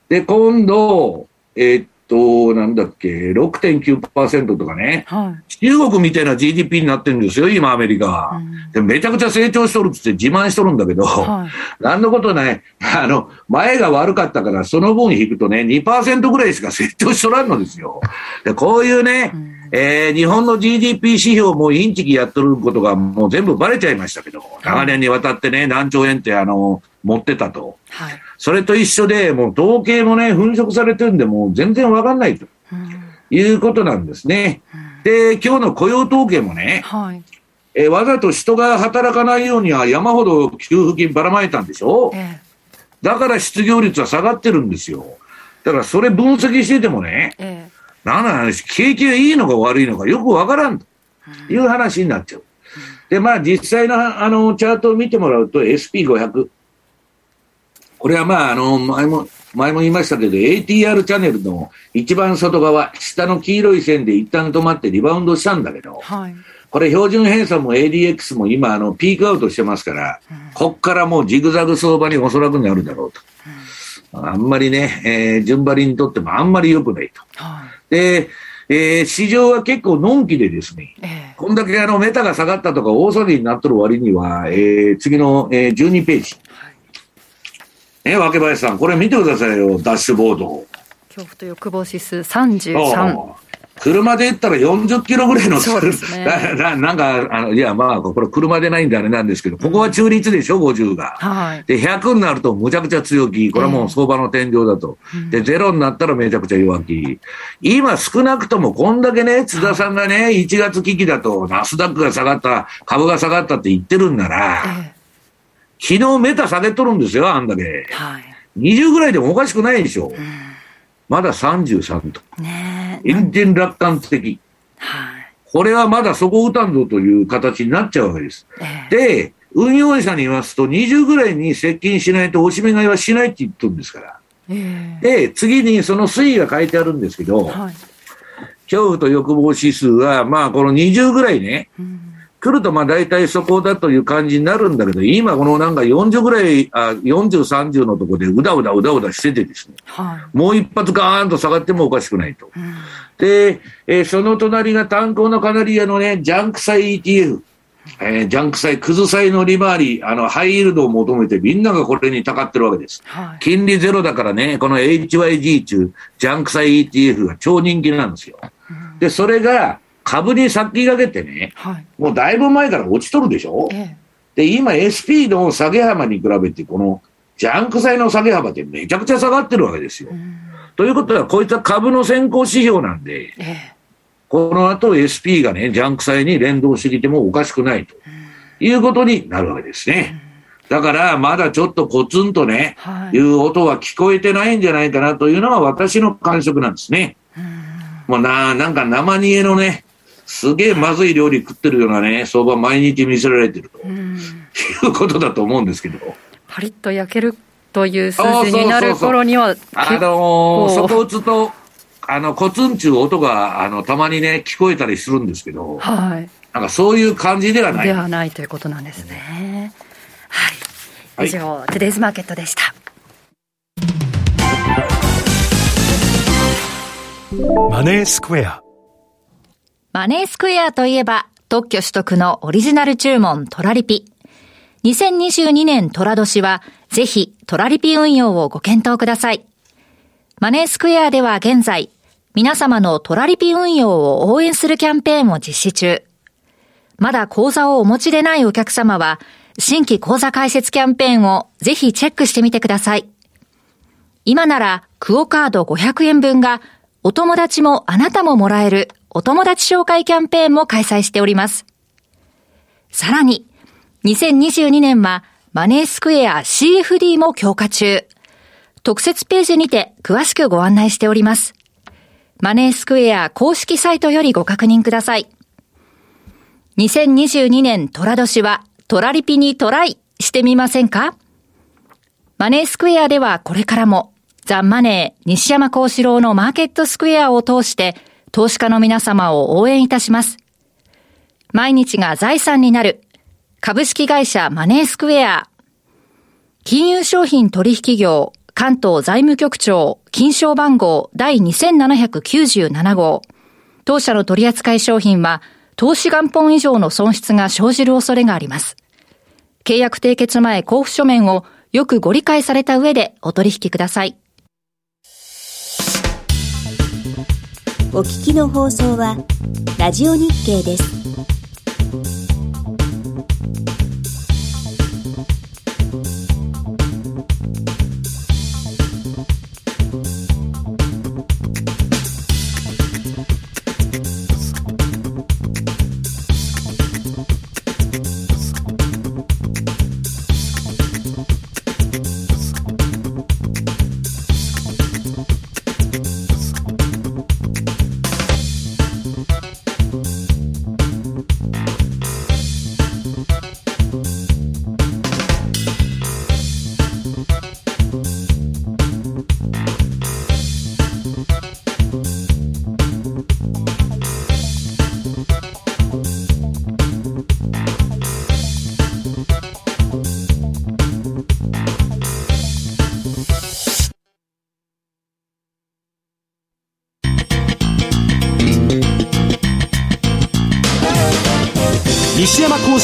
Speaker 2: で、今度、えー、っと、なんだっけ、6.9%とかね、はい、中国みたいな GDP になってるんですよ、今、アメリカ。は。うん、でめちゃくちゃ成長しとるって自慢しとるんだけど、はい、なんのことない、(laughs) あの、前が悪かったから、その分引くとね、2%ぐらいしか成長しとらんのですよ。でこういうね、うん、えー、日本の GDP 指標もインチキやっとることがもう全部バレちゃいましたけど、長年にわたってね、何兆円ってあの、持ってたと。はい、それと一緒で、もう統計もね、粉飾されてるんで、もう全然わかんないと、いうことなんですね。で、今日の雇用統計もね、はい、えわざと人が働かないようには山ほど給付金ばらまいたんでしょ、ええ、だから失業率は下がってるんですよ。だからそれ分析しててもね、ええ、なんな話、景気がいいのか悪いのかよくわからんという話になっちゃう。で、まあ実際のあのチャートを見てもらうと SP500。これはまあ、あの、前も、前も言いましたけど、ATR チャンネルの一番外側、下の黄色い線で一旦止まってリバウンドしたんだけど、はい、これ標準偏差も ADX も今、あの、ピークアウトしてますから、うん、こっからもうジグザグ相場におそらくなるだろうと。うん、あんまりね、えー、順張りにとってもあんまり良くないと。はい、で、えー、市場は結構のんきでですね、えー、こんだけあのメタが下がったとか大騒ぎになっとる割には、えー、次の、えー、12ページ。ね、若林さん、これ見てくださいよ、ダッシュボード。
Speaker 4: 恐怖と欲望指数33。
Speaker 2: 車で言ったら40キロぐらいの、ね、(laughs) ななんか、あの、いや、まあ、これ車でないんであれなんですけど、ここは中立でしょ、50が。はい。で、100になるとむちゃくちゃ強気。これはもう相場の天井だと。えー、で、ゼロになったらめちゃくちゃ弱気。今少なくともこんだけね、津田さんがね、1月危機だと、ナスダックが下がった、株が下がったって言ってるんなら、えー昨日メタ下げとるんですよ、あんだけ。はい。20ぐらいでもおかしくないでしょ。うん、まだ33と。ねえ。炎天楽観的。はい。これはまだそこ打たんぞという形になっちゃうわけです。えー、で、運用者に言いますと、20ぐらいに接近しないとおしめ買いはしないって言ってるんですから。えー、で、次にその推移が書いてあるんですけど、はい、恐怖と欲望指数は、まあ、この20ぐらいね、うん来るとまあ大体そこだという感じになるんだけど、今このなんか40ぐらい、あ40、30のところでうだうだうだうだしててですね、はい、もう一発ガーンと下がってもおかしくないと。うん、で、えー、その隣が炭鉱のカナリアのね、ジャンク債 ETF。えー、ジャンク債、クズ債の利回り、あの、ハイイールドを求めてみんながこれにたかってるわけです。はい、金利ゼロだからね、この HYG 中、ジャンク債 ETF が超人気なんですよ。うん、で、それが株に先駆けてね、はい、もうだいぶ前から落ちとるでしょ、ええ、で、今 SP の下げ幅に比べて、このジャンク債の下げ幅ってめちゃくちゃ下がってるわけですよ。ということは、こいつは株の先行指標なんで、ええ。この後 SP がね、ジャンク債に連動してきてもおかしくないということになるわけですね。だから、まだちょっとコツンとね、はい、いう音は聞こえてないんじゃないかなというのが私の感触なんですね。もうな、なんか生煮えのね、すげえまずい料理食ってるようなね、相場毎日見せられてると、いうことだと思うんですけど。
Speaker 4: パリッと焼けるという数字になる頃には
Speaker 2: あのー、そこ打つと、あの、コツンちゅう音が、あの、たまにね、聞こえたりするんですけど、はい。なんかそういう感じではない。
Speaker 4: ではないということなんですね。はい。以上、はい、トゥデイズマーケットでした。
Speaker 1: マネースクエア。
Speaker 4: マネースクエアといえば、特許取得のオリジナル注文トラリピ。2022年トラ年は、ぜひトラリピ運用をご検討ください。マネースクエアでは現在、皆様のトラリピ運用を応援するキャンペーンを実施中。まだ口座をお持ちでないお客様は、新規口座開設キャンペーンをぜひチェックしてみてください。今なら、クオカード500円分が、お友達もあなたももらえるお友達紹介キャンペーンも開催しております。さらに、2022年はマネースクエア CFD も強化中。特設ページにて詳しくご案内しております。マネースクエア公式サイトよりご確認ください。2022年トラ年はトラリピにトライしてみませんか？マネースクエアではこれからもザ・マネー西山幸四郎のマーケットスクエアを通して投資家の皆様を応援いたします。毎日が財産になる株式会社マネースクエア金融商品取引業関東財務局長、金賞番号第2797号。当社の取扱い商品は、投資元本以上の損失が生じる恐れがあります。契約締結前交付書面をよくご理解された上でお取引ください。
Speaker 5: お聞きの放送は、ラジオ日経です。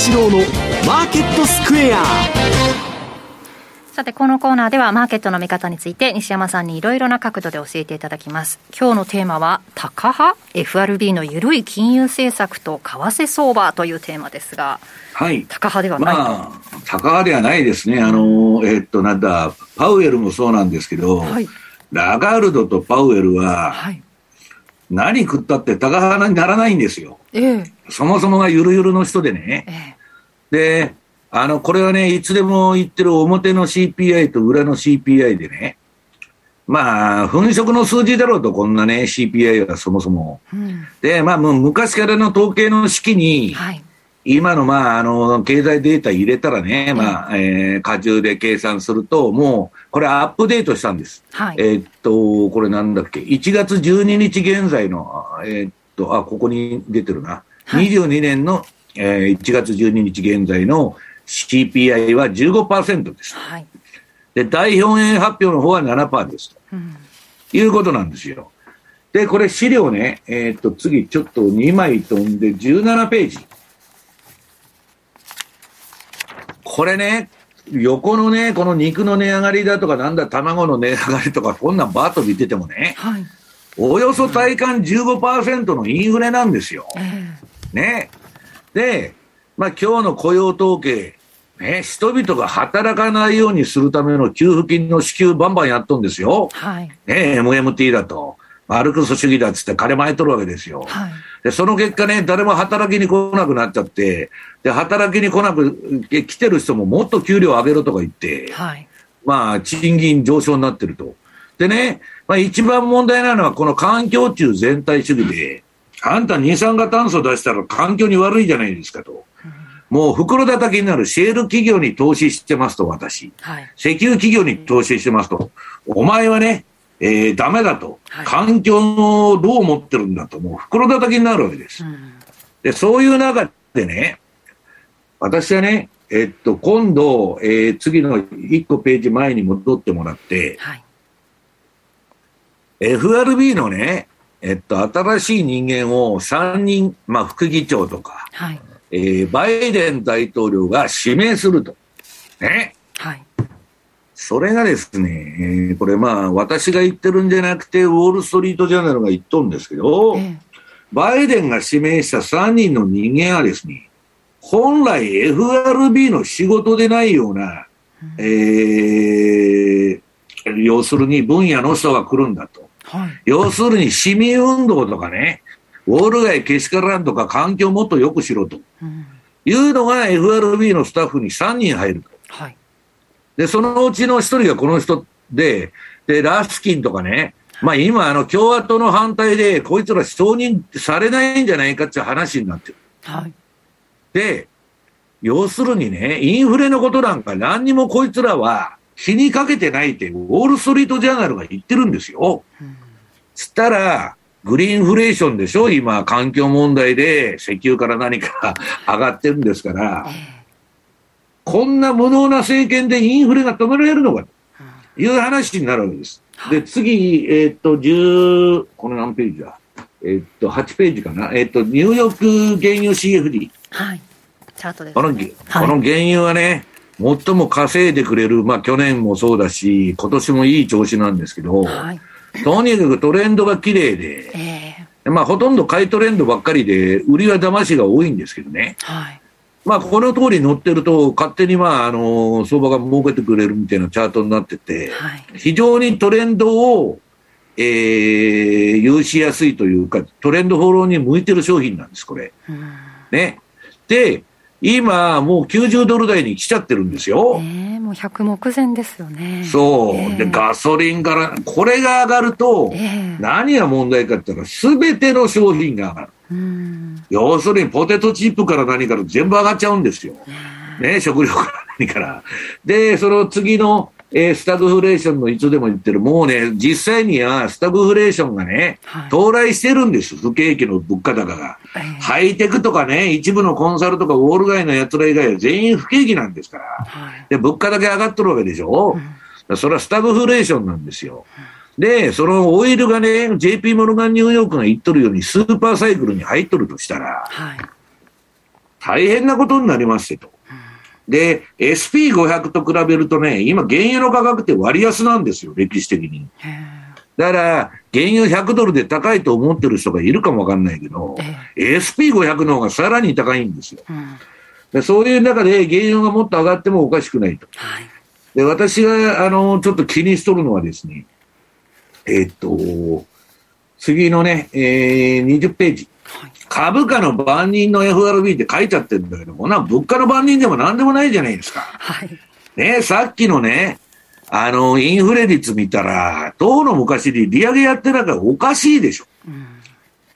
Speaker 1: 西山幸四郎のマーケットスクエア
Speaker 4: さて、このコーナーではマーケットの見方について西山さんにいろいろな角度で教えていただきます。今日のテーマは、高派 ?FRB の緩い金融政策と為替相場というテーマですが、
Speaker 2: はい。
Speaker 4: 高派ではないま
Speaker 2: あ、高派ではないですね。あの、えー、っと、なんだ、パウエルもそうなんですけど、はい、ラガールドとパウエルは、はい、何食ったって高派にならないんですよ。ええ、そもそもがゆるゆるの人でね。ええ、で、あの、これはね、いつでも言ってる表の CPI と裏の CPI でね、まあ、粉飾の数字だろうと、こんなね、CPI はそもそも。うん、で、まあ、もう昔からの統計の式に、はい、今の、まあ、あの、経済データ入れたらね、まあ、えー、荷重で計算すると、もう、これアップデートしたんです。はい、えー、っと、これなんだっけ、1月12日現在の、えー、っと、あ、ここに出てるな。はい、22年の、ええー、1月12日現在の CPI は15%です。はい、で、大表円発表の方は7%ですと、うん、いうことなんですよ。で、これ資料ね、えー、っと、次ちょっと2枚飛んで17ページ。これね、横のね、この肉の値上がりだとか、なんだ、卵の値上がりとか、こんなんバーッと見ててもね、はい、およそ体感15%のインフレなんですよ。ね。で、まあ今日の雇用統計、ね、人々が働かないようにするための給付金の支給バンバンやっとんですよ。はい。ね、MMT だと。マルクス主義だっつって金巻いとるわけですよ。はい、で、その結果ね、誰も働きに来なくなっちゃって、で、働きに来なく、来てる人ももっと給料上げろとか言って、はい、まあ、賃金上昇になってると。でね、まあ一番問題なのはこの環境中全体主義で、あんた二酸化炭素出したら環境に悪いじゃないですかと。もう袋叩きになるシェール企業に投資してますと、私。はい、石油企業に投資してますと。お前はね、えー、ダメだと、はい、環境をどう思ってるんだと、もう袋叩きになるわけです。うん、で、そういう中でね、私はね、えっと、今度、えー、次の1個ページ前に戻ってもらって、はい、FRB のね、えっと、新しい人間を3人、まあ、副議長とか、はい、えー、バイデン大統領が指名すると。ね。はい。それがですね、えー、これまあ私が言ってるんじゃなくて、ウォール・ストリート・ジャーナルが言っとるんですけど、えバイデンが指名した3人の人間はですね、本来 FRB の仕事でないような、うん、えー、要するに分野の人が来るんだと。はい、要するに市民運動とかね、ウォール街けしからんとか環境をもっと良くしろと、うん、いうのが FRB のスタッフに3人入ると。はいで、そのうちの一人がこの人で、で、ラスキンとかね、まあ今、あの、共和党の反対で、こいつら承認されないんじゃないかっていう話になってる。はい。で、要するにね、インフレのことなんか何にもこいつらは気にかけてないって、ウォール・ストリート・ジャーナルが言ってるんですよ。うん、つったら、グリーンフレーションでしょ今、環境問題で石油から何か上がってるんですから。えーこんな無能な政権でインフレが止められるのかという話になるわけです。で、次、えー、っと、10、この何ページだ？えー、っと、8ページかな？えー、っと、ニューヨーク原油 CFD。はい。チャートです、ね、この、はい、この原油はね、最も稼いでくれる、まあ去年もそうだし、今年もいい調子なんですけど、はい、とにかくトレンドが綺麗で、えー、まあほとんど買いトレンドばっかりで、売りは騙しが多いんですけどね。はい。まあ、この通り乗ってると、勝手にまあ、あの、相場が儲けてくれるみたいなチャートになってて、はい、非常にトレンドを、えー、有しやすいというか、トレンドフォローに向いてる商品なんです、これ。ね。で、今、もう90ドル台に来ちゃってるんですよ。
Speaker 4: えー、もう100目前ですよね。
Speaker 2: そう。えー、で、ガソリンから、これが上がると、何が問題かって言ったら、すべての商品が上がる。要するにポテトチップから何から全部上がっちゃうんですよ。ね、食料から何から。で、その次の、えー、スタグフレーションのいつでも言ってる、もうね、実際にはスタグフレーションがね、はい、到来してるんです。不景気の物価高が。ハイテクとかね、一部のコンサルとかウォール街の奴ら以外は全員不景気なんですから。はい、で、物価だけ上がってるわけでしょ、うん、それはスタグフレーションなんですよ。うんで、そのオイルがね、JP モルガンニューヨークが言っとるようにスーパーサイクルに入っとるとしたら、はい、大変なことになりますよと。で、SP500 と比べるとね、今原油の価格って割安なんですよ、歴史的に。だから、原油100ドルで高いと思ってる人がいるかもわかんないけど、SP500 の方がさらに高いんですよ。でそういう中で原油がもっと上がってもおかしくないと。はい、で私が、あの、ちょっと気にしとるのはですね、えっと、次のね、えー、20ページ。株価の番人の FRB って書いちゃってるんだけども、な、物価の番人でも何でもないじゃないですか。はい。ね、さっきのね、あの、インフレ率見たら、当の昔に利上げやってなからおかしいでしょ。うん、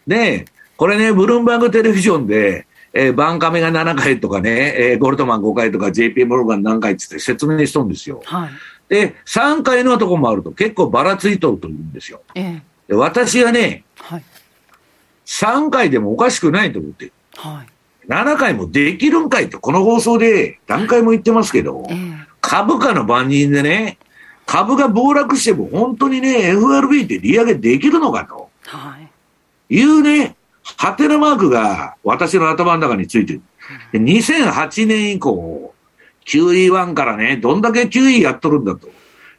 Speaker 2: で、これね、ブルームバーグテレビジョンで、えー、バンカメが7回とかね、えー、ゴルトマン5回とか JP モルガン何回って説明しとんですよ。はい。で、3回のとこもあると結構ばらついとるというんですよ。えで私はね、はい、3回でもおかしくないと思ってはい、7回もできるんかいと、この放送で何回も言ってますけど、株価の番人でね、株が暴落しても本当にね、FRB って利上げできるのかと。はい。いうね、ハテナマークが私の頭の中についてる。2008年以降、QE1 からね、どんだけ QE やっとるんだと。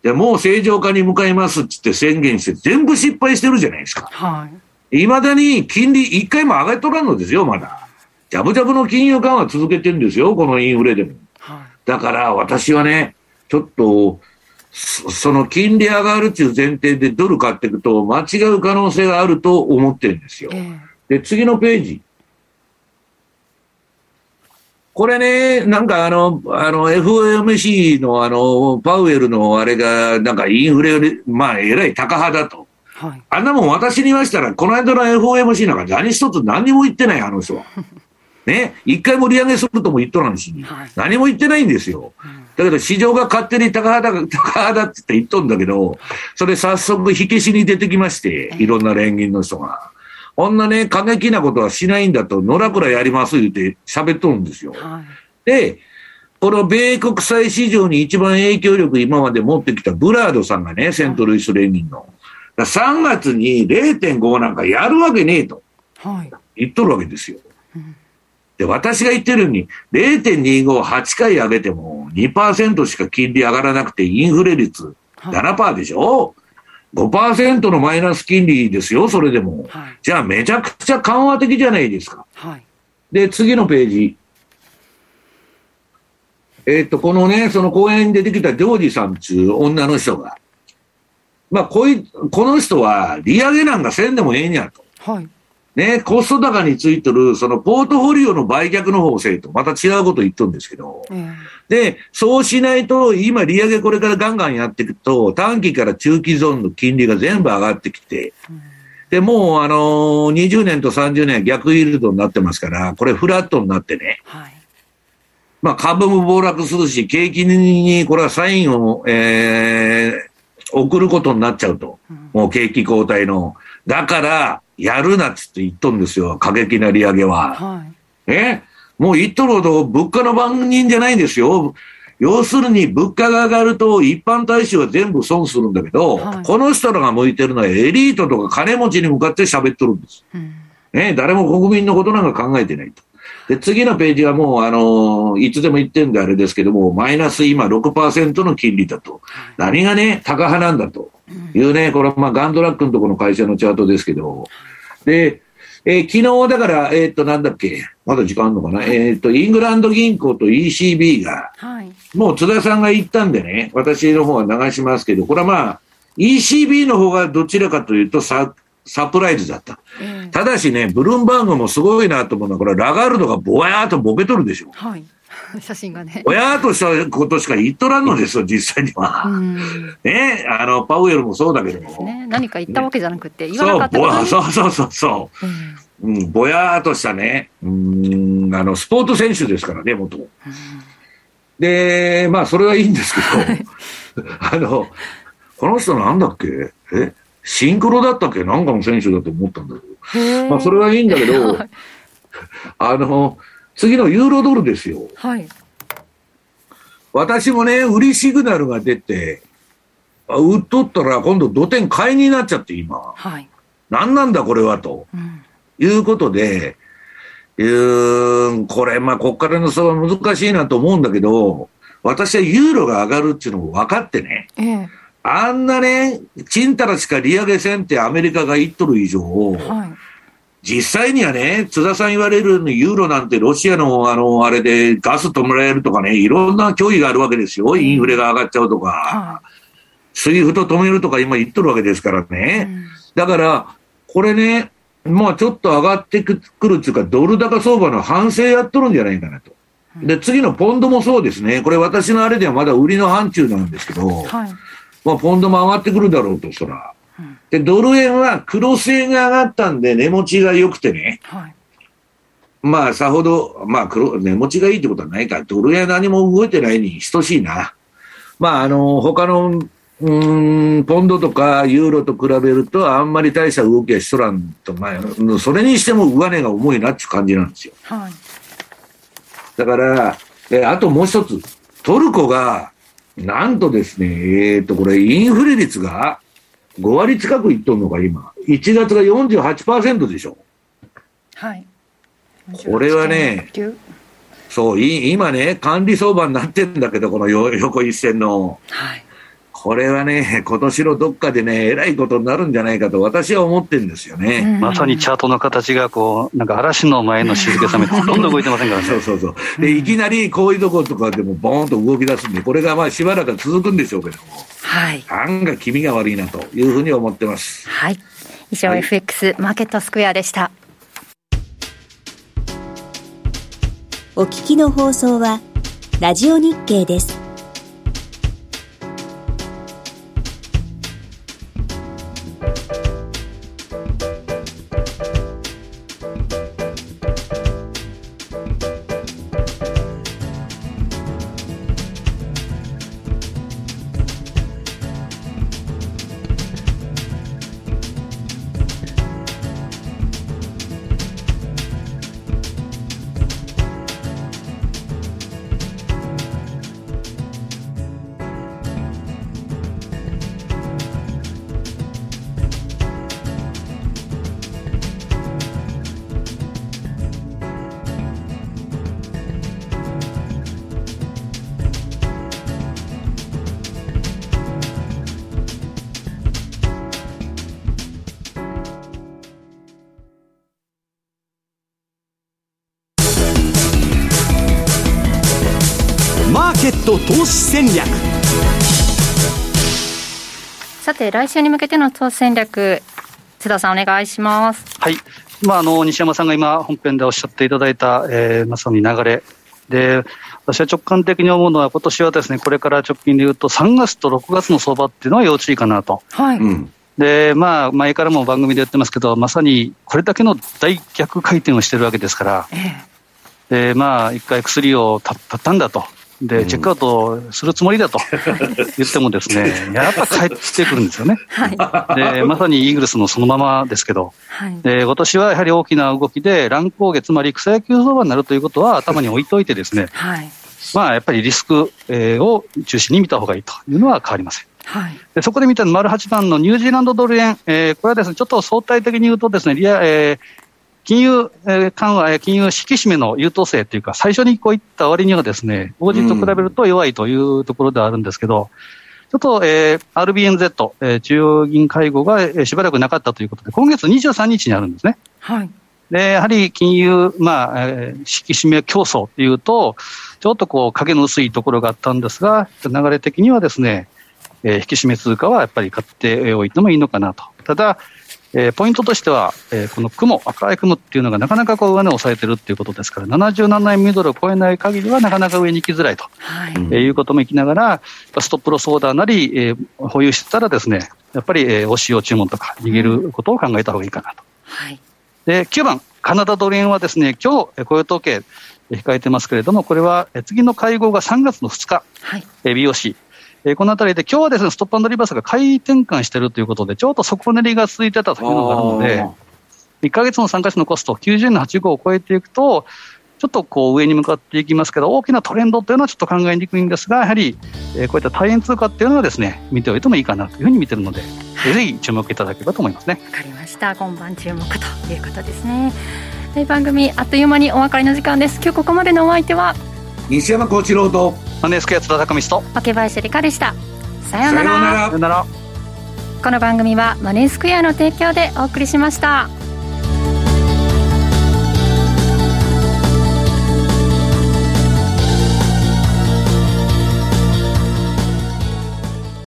Speaker 2: でもう正常化に向かいますっつって宣言して全部失敗してるじゃないですか。はい。未だに金利一回も上がっとらんのですよ、まだ。ジャブジャブの金融緩和続けてるんですよ、このインフレでも。はい、だから私はね、ちょっと、その金利上がるっていう前提でドル買っていくと間違う可能性があると思ってるんですよ。えー、で、次のページ。これね、なんかあの、あの、FOMC のあの、パウエルのあれが、なんかインフレより、まあ、えらい高派だと。はい、あんなもん私に言いましたら、この間の FOMC なんか何一つ何にも言ってない、あの人は。(laughs) ね、一回も利上げするとも言っとらんし、はい、何も言ってないんですよ。だけど市場が勝手に高派だ、(laughs) 高派だって言っとんだけど、それ早速火消しに出てきまして、いろんな連銀の人が。こんなね、過激なことはしないんだと、野良くらやります言って喋っとるんですよ。はい、で、この米国債市場に一番影響力今まで持ってきたブラードさんがね、セントルイス連銀の。3月に0.5なんかやるわけねえと。言っとるわけですよ。で、私が言ってるように、0.25、8回上げても2%しか金利上がらなくて、インフレ率7%でしょ、はい、?5% のマイナス金利ですよ、それでも。はい、じゃあ、めちゃくちゃ緩和的じゃないですか。はい、で、次のページ。えー、っと、このね、その公園に出てきたジョージさんっていう女の人が、まあ、こい、この人は利上げなんかせんでもええんやと。はい。ね、コスト高についてる、そのポートフォリオの売却の方性と、また違うこと言っとるんですけど、うん、で、そうしないと、今利上げこれからガンガンやっていくと、短期から中期ゾーンの金利が全部上がってきて、うん、で、もう、あのー、20年と30年逆イールドになってますから、これフラットになってね、はい、まあ株も暴落するし、景気にこれはサインを、えー、送ることになっちゃうと。うん、もう景気後退の。だから、やるなっつって言っとんですよ、過激な利上げは。はい、え？もう言っとるほど物価の番人じゃないんですよ。要するに物価が上がると一般大衆は全部損するんだけど、はい、この人らが向いてるのはエリートとか金持ちに向かって喋っとるんです。うん、ね、誰も国民のことなんか考えてないと。で、次のページはもう、あのいつでも言ってんであれですけども、マイナス今6%の金利だと。何がね、高派なんだと。いうね、これはまあガンドラックのところの会社のチャートですけど、で、えー、昨日だから、えっ、ー、と、なんだっけ、まだ時間あるのかな、えっ、ー、と、イングランド銀行と ECB が、はい、もう津田さんが言ったんでね、私の方は流しますけど、これはまあ、ECB の方がどちらかというとサ、サプライズだった。うん、ただしね、ブルームバーグもすごいなと思うのは、これラガルドがぼやーっとボケとるでしょ。はい。(laughs)
Speaker 4: 写真がね。
Speaker 2: 親としたことしか言っとらんのですよ、実際には。ねあの、パウエルもそうだけども。
Speaker 4: ね、何か言ったわけじゃなくて、言わなかった
Speaker 2: そうそうそうそう。うん、うん、ぼやーとしたね、うん、あの、スポーツ選手ですからね、元。うん、で、まあ、それはいいんですけど、(laughs) あの、この人なんだっけ？え？シンクロだったっけ？なんかの選手だと思ったんだけど。まあ、それはいいんだけど、(laughs) あの、次のユーロドルですよ。はい。私もね、売りシグナルが出て、売っとったら今度土点買いになっちゃって今。はい。何なんだこれはと。うん、いうことで、うん、これ、まあ、こっからの差は難しいなと思うんだけど、私はユーロが上がるっていうのも分かってね。ええ、あんなね、ちんたらしか利上げせんってアメリカが言っとる以上、はい、実際にはね、津田さん言われるユーロなんてロシアのあの、あれでガス止められるとかね、いろんな脅威があるわけですよ。インフレが上がっちゃうとか。スイフト止めるとか今言っとるわけですからね。だから、これね、まあちょっと上がってくるっていうか、ドル高相場の反省やっとるんじゃないかなと。で、次のポンドもそうですね。これ私のあれではまだ売りの範疇なんですけど、はい、まあポンドも上がってくるだろうと、そら。で、ドル円は黒線が上がったんで、値持ちが良くてね。はい、まあ、さほど、まあ黒、値持ちがいいってことはないから、ドル円何も動いてないに等しいな。まあ、あの、他の、うん、ポンドとかユーロと比べると、あんまり大した動きはしとらんと、まあ、それにしても上値が重いなっていう感じなんですよ。はい。だから、えあともう一つ、トルコが、なんとですね、えっ、ー、と、これ、インフレ率が5割近くいっとんのか、今。1月が48%でしょ。
Speaker 4: はい。
Speaker 2: これはね、そう、今ね、管理相場になってんだけど、この横一線の。はい。これはね、今年のどっかでね、えらいことになるんじゃないかと私は思ってるんですよね。
Speaker 3: まさにチャートの形がこう、なんか嵐の前の静けさめ、ほとんど動いてませんからね。
Speaker 2: そうそうそう。で、いきなりこういうところとかでもボーンと動き出すんで、これがまあしばらく続くんでしょうけども。はい。案が気味が悪いなというふうに思ってます。
Speaker 4: はい。以上、はい、FX マーケットスクエアでした。
Speaker 5: お聞きの放送は、ラジオ日経です。
Speaker 1: 投資戦略。
Speaker 4: さて来週に向けての投資戦略津田さんお願いします。
Speaker 3: はい。まあ、あの西山さんが今、本編でおっしゃっていただいた、えー、まさに流れ。で、私は直感的に思うのは、今年はですねこれから直近でいうと、3月と6月の相場っていうのは要注意かなと。
Speaker 4: はい、うん。
Speaker 3: で、まあ、前からも番組で言ってますけど、まさにこれだけの大逆回転をしてるわけですから、ええ、で、まあ、一回薬をたったんだと。で、チェックアウトするつもりだと (laughs) 言ってもですね、やっぱ帰ってくるんですよね。はい、で、まさにイーグルスのそのままですけど、はい、で、今年はやはり大きな動きで乱高下、つまり草野球相場になるということは頭に置いといてですね、はい、まあ、やっぱりリスクを中心に見た方がいいというのは変わりません。はい、でそこで見た丸8番のニュージーランドドル円、えー、これはですね、ちょっと相対的に言うとですね、リア、えー金融緩和、金融引き締めの優等生というか、最初にこういった割にはですね、法人と比べると弱いというところではあるんですけど、ちょっと、えー、RBNZ、えー、中央銀会合が、えー、しばらくなかったということで、今月23日にあるんですね。
Speaker 4: はい。
Speaker 3: で、やはり金融、まあ、えー、引き締め競争というと、ちょっとこう、影の薄いところがあったんですが、流れ的にはですね、えー、引き締め通貨はやっぱり買っておいてもいいのかなと。ただ、えー、ポイントとしては、えー、この雲、赤い雲っていうのがなかなかこう上値を抑えてるっていうことですから、77円ミドルを超えない限りはなかなか上に行きづらいと、はい。えー、いうこともいきながら、ストップロスオーダーなり、えー、保有してたらですね、やっぱり、えー、お使用注文とか逃げることを考えた方がいいかなと。はい、で9番、カナダドル円はですね、今日雇用統計、控えてますけれども、これは次の会合が3月の2日、はい、BOC、えー、このあたりで、今日はですね、ストップリバースが買い転換しているということで、ちょっと底練りが続いてたというのがあるので、1か月の参加者のコスト、90円の85を超えていくと、ちょっとこう上に向かっていきますけど、大きなトレンドというのはちょっと考えにくいんですが、やはり、えー、こういった大変通貨っていうのはですね、見ておいてもいいかなというふうに見てるので、はい、ぜひ注目いただければと思いますね。
Speaker 4: わかりました。今晩注目ということですね。番組あっという間にお別れの時間です。今日ここまでのお相手は
Speaker 2: 西山幸一郎と
Speaker 3: マネースクエア津田隆
Speaker 4: と若林理香でした。さような
Speaker 2: ら。さようなら。
Speaker 4: この番組はマネースクエアの提供でお送りしました。